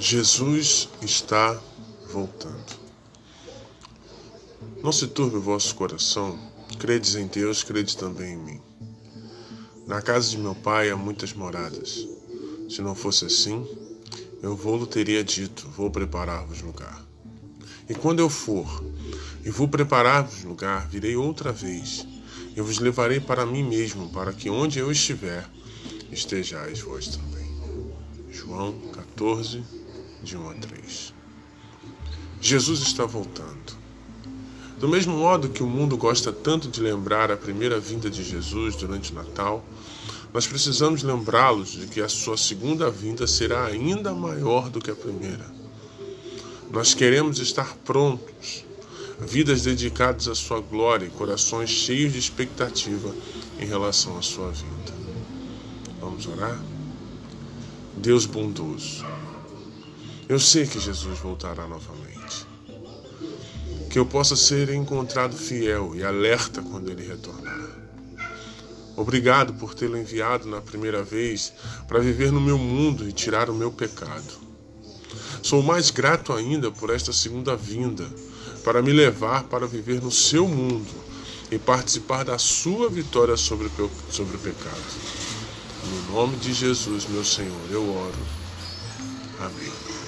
Jesus está voltando. Não se turbe o vosso coração, credes em Deus, credes também em mim. Na casa de meu pai há muitas moradas. Se não fosse assim, eu vou-lo teria dito, vou preparar-vos lugar. E quando eu for, e vou preparar-vos lugar, virei outra vez, e vos levarei para mim mesmo, para que onde eu estiver, estejais vós também. João 14, de 1 a 3. Jesus está voltando. Do mesmo modo que o mundo gosta tanto de lembrar a primeira vinda de Jesus durante o Natal, nós precisamos lembrá-los de que a sua segunda vinda será ainda maior do que a primeira. Nós queremos estar prontos, vidas dedicadas à sua glória e corações cheios de expectativa em relação à sua vinda. Vamos orar? Deus bondoso, eu sei que Jesus voltará novamente. Que eu possa ser encontrado fiel e alerta quando ele retornar. Obrigado por tê-lo enviado na primeira vez para viver no meu mundo e tirar o meu pecado. Sou mais grato ainda por esta segunda vinda, para me levar para viver no seu mundo e participar da sua vitória sobre, sobre o pecado. No nome de Jesus, meu Senhor, eu oro. Amém.